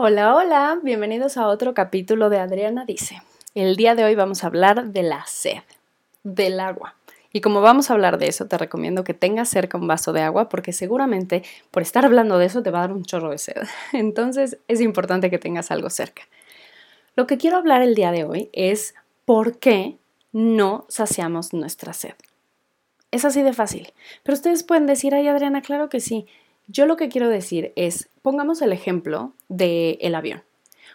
Hola, hola, bienvenidos a otro capítulo de Adriana Dice. El día de hoy vamos a hablar de la sed, del agua. Y como vamos a hablar de eso, te recomiendo que tengas cerca un vaso de agua porque seguramente por estar hablando de eso te va a dar un chorro de sed. Entonces es importante que tengas algo cerca. Lo que quiero hablar el día de hoy es por qué no saciamos nuestra sed. Es así de fácil. Pero ustedes pueden decir, ay Adriana, claro que sí. Yo lo que quiero decir es, pongamos el ejemplo del el avión.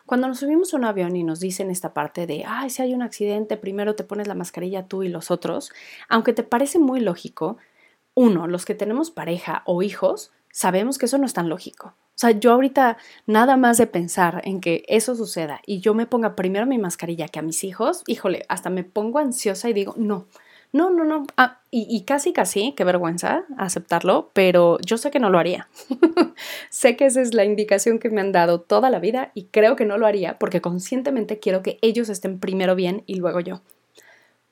Cuando nos subimos a un avión y nos dicen esta parte de, ay, si hay un accidente, primero te pones la mascarilla tú y los otros, aunque te parece muy lógico, uno, los que tenemos pareja o hijos, sabemos que eso no es tan lógico. O sea, yo ahorita nada más de pensar en que eso suceda y yo me ponga primero mi mascarilla que a mis hijos, híjole, hasta me pongo ansiosa y digo, no, no, no, no. Ah, y, casi, casi, qué vergüenza aceptarlo, pero yo sé que no lo haría. sé que esa es la indicación que me han dado toda la vida y creo que no lo haría porque conscientemente quiero que ellos estén primero bien y luego yo.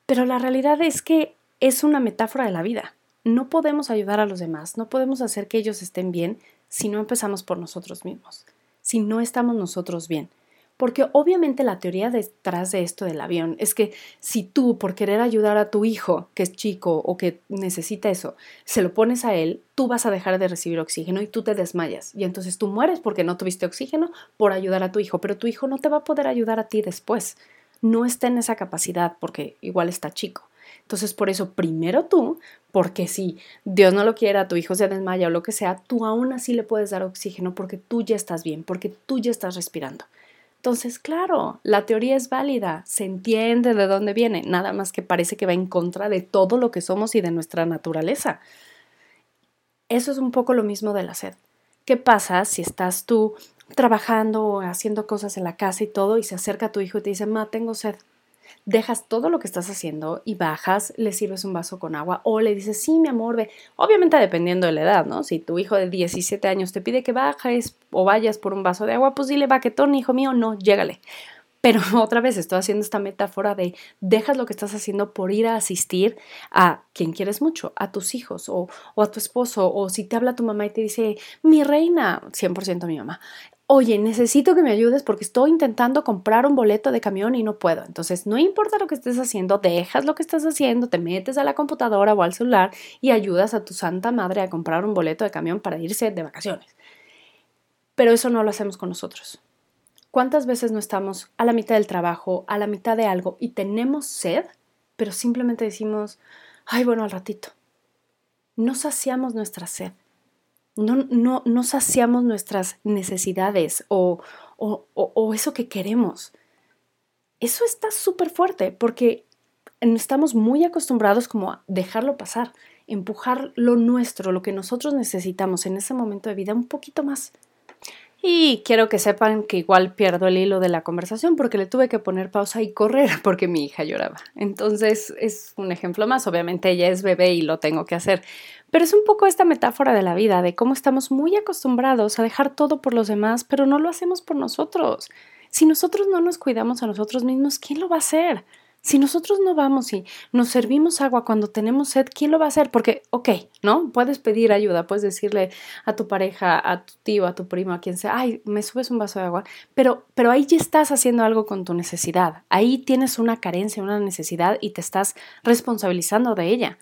Pero la realidad es que es una metáfora de la vida. No podemos ayudar a los demás, no podemos hacer que ellos estén bien si no empezamos por nosotros mismos, si no estamos nosotros bien. Porque obviamente la teoría detrás de esto del avión es que si tú, por querer ayudar a tu hijo, que es chico o que necesita eso, se lo pones a él, tú vas a dejar de recibir oxígeno y tú te desmayas. Y entonces tú mueres porque no tuviste oxígeno por ayudar a tu hijo, pero tu hijo no te va a poder ayudar a ti después. No está en esa capacidad porque igual está chico. Entonces, por eso, primero tú, porque si Dios no lo quiera, tu hijo se desmaya o lo que sea, tú aún así le puedes dar oxígeno porque tú ya estás bien, porque tú ya estás respirando. Entonces, claro, la teoría es válida, se entiende de dónde viene, nada más que parece que va en contra de todo lo que somos y de nuestra naturaleza. Eso es un poco lo mismo de la sed. ¿Qué pasa si estás tú trabajando o haciendo cosas en la casa y todo y se acerca tu hijo y te dice, ma, tengo sed? Dejas todo lo que estás haciendo y bajas, le sirves un vaso con agua o le dices, sí, mi amor, ve. Obviamente dependiendo de la edad, ¿no? Si tu hijo de 17 años te pide que bajes o vayas por un vaso de agua, pues dile, baquetón, hijo mío, no, llégale. Pero otra vez estoy haciendo esta metáfora de dejas lo que estás haciendo por ir a asistir a quien quieres mucho, a tus hijos o, o, a tu esposo, o si te habla tu mamá y te dice, mi reina, 100% mi mamá, oye, necesito que me ayudes porque estoy intentando comprar un boleto de camión y no puedo. Entonces, no importa lo que estés haciendo, dejas lo que estás haciendo, te metes a la computadora o al celular y ayudas a tu santa madre a comprar un boleto de camión para irse de vacaciones. Pero eso no lo hacemos con nosotros. ¿Cuántas veces no estamos a la mitad del trabajo, a la mitad de algo y tenemos sed, pero simplemente decimos, ay, bueno, al ratito? No saciamos nuestra sed no, no, no saciamos nuestras necesidades o, o, o, eso que queremos. Eso está súper fuerte porque estamos muy acostumbrados como a dejarlo pasar, empujar lo nuestro, lo que nosotros necesitamos en ese momento de vida un poquito más. Y quiero que sepan que igual pierdo el hilo de la conversación porque le tuve que poner pausa y correr porque mi hija lloraba. Entonces es un ejemplo más. Obviamente ella es bebé y lo tengo que hacer. Pero es un poco esta metáfora de la vida, de cómo estamos muy acostumbrados a dejar todo por los demás, pero no lo hacemos por nosotros. Si nosotros no nos cuidamos a nosotros mismos, ¿quién lo va a hacer? Si nosotros no vamos y nos servimos agua cuando tenemos sed, ¿quién lo va a hacer? Porque, ok, ¿no? Puedes pedir ayuda, puedes decirle a tu pareja, a tu tío, a tu primo, a quien sea, ay, me subes un vaso de agua, pero, pero ahí ya estás haciendo algo con tu necesidad. Ahí tienes una carencia, una necesidad y te estás responsabilizando de ella.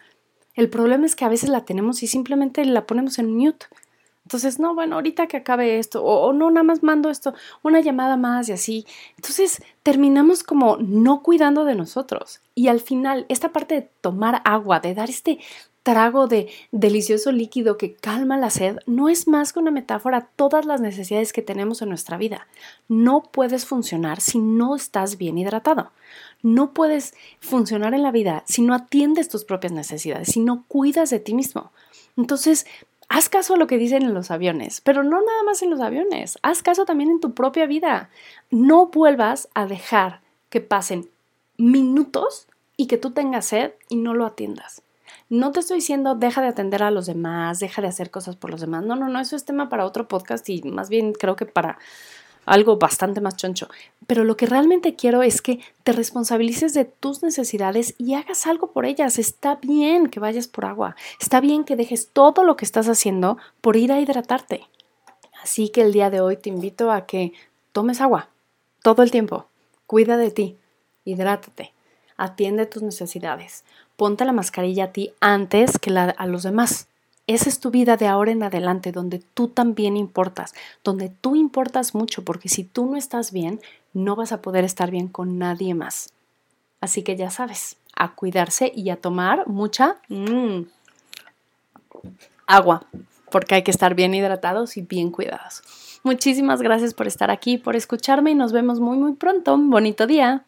El problema es que a veces la tenemos y simplemente la ponemos en mute. Entonces, no, bueno, ahorita que acabe esto, o, no, nada más mando esto, una llamada más y así. Entonces, terminamos como no cuidando de nosotros. Y al final, esta parte de tomar agua, de dar este trago de delicioso líquido que calma la sed, no es más que una metáfora a todas las necesidades que tenemos en nuestra vida. No puedes funcionar si no estás bien hidratado. No puedes funcionar en la vida si no atiendes tus propias necesidades, si no cuidas de ti mismo. Entonces, haz caso a lo que dicen en los aviones, pero no nada más en los aviones, haz caso también en tu propia vida. No vuelvas a dejar que pasen minutos y que tú tengas sed y no lo atiendas. No te estoy diciendo deja de atender a los demás, deja de hacer cosas por los demás. No, no, no, eso es tema para otro podcast y más bien creo que para algo bastante más choncho. Pero lo que realmente quiero es que te responsabilices de tus necesidades y hagas algo por ellas. Está bien que vayas por agua. Está bien que dejes todo lo que estás haciendo por ir a hidratarte. Así que el día de hoy te invito a que tomes agua todo el tiempo. Cuida de ti, hidrátate, atiende tus necesidades. Ponte la mascarilla a ti antes que la, a los demás. Esa es tu vida de ahora en adelante, donde tú también importas, donde tú importas mucho, porque si tú no estás bien, no vas a poder estar bien con nadie más. Así que ya sabes, a cuidarse y a tomar mucha mm, agua, porque hay que estar bien hidratados y bien cuidados. Muchísimas gracias por estar aquí, por escucharme y nos vemos muy muy pronto. Un bonito día.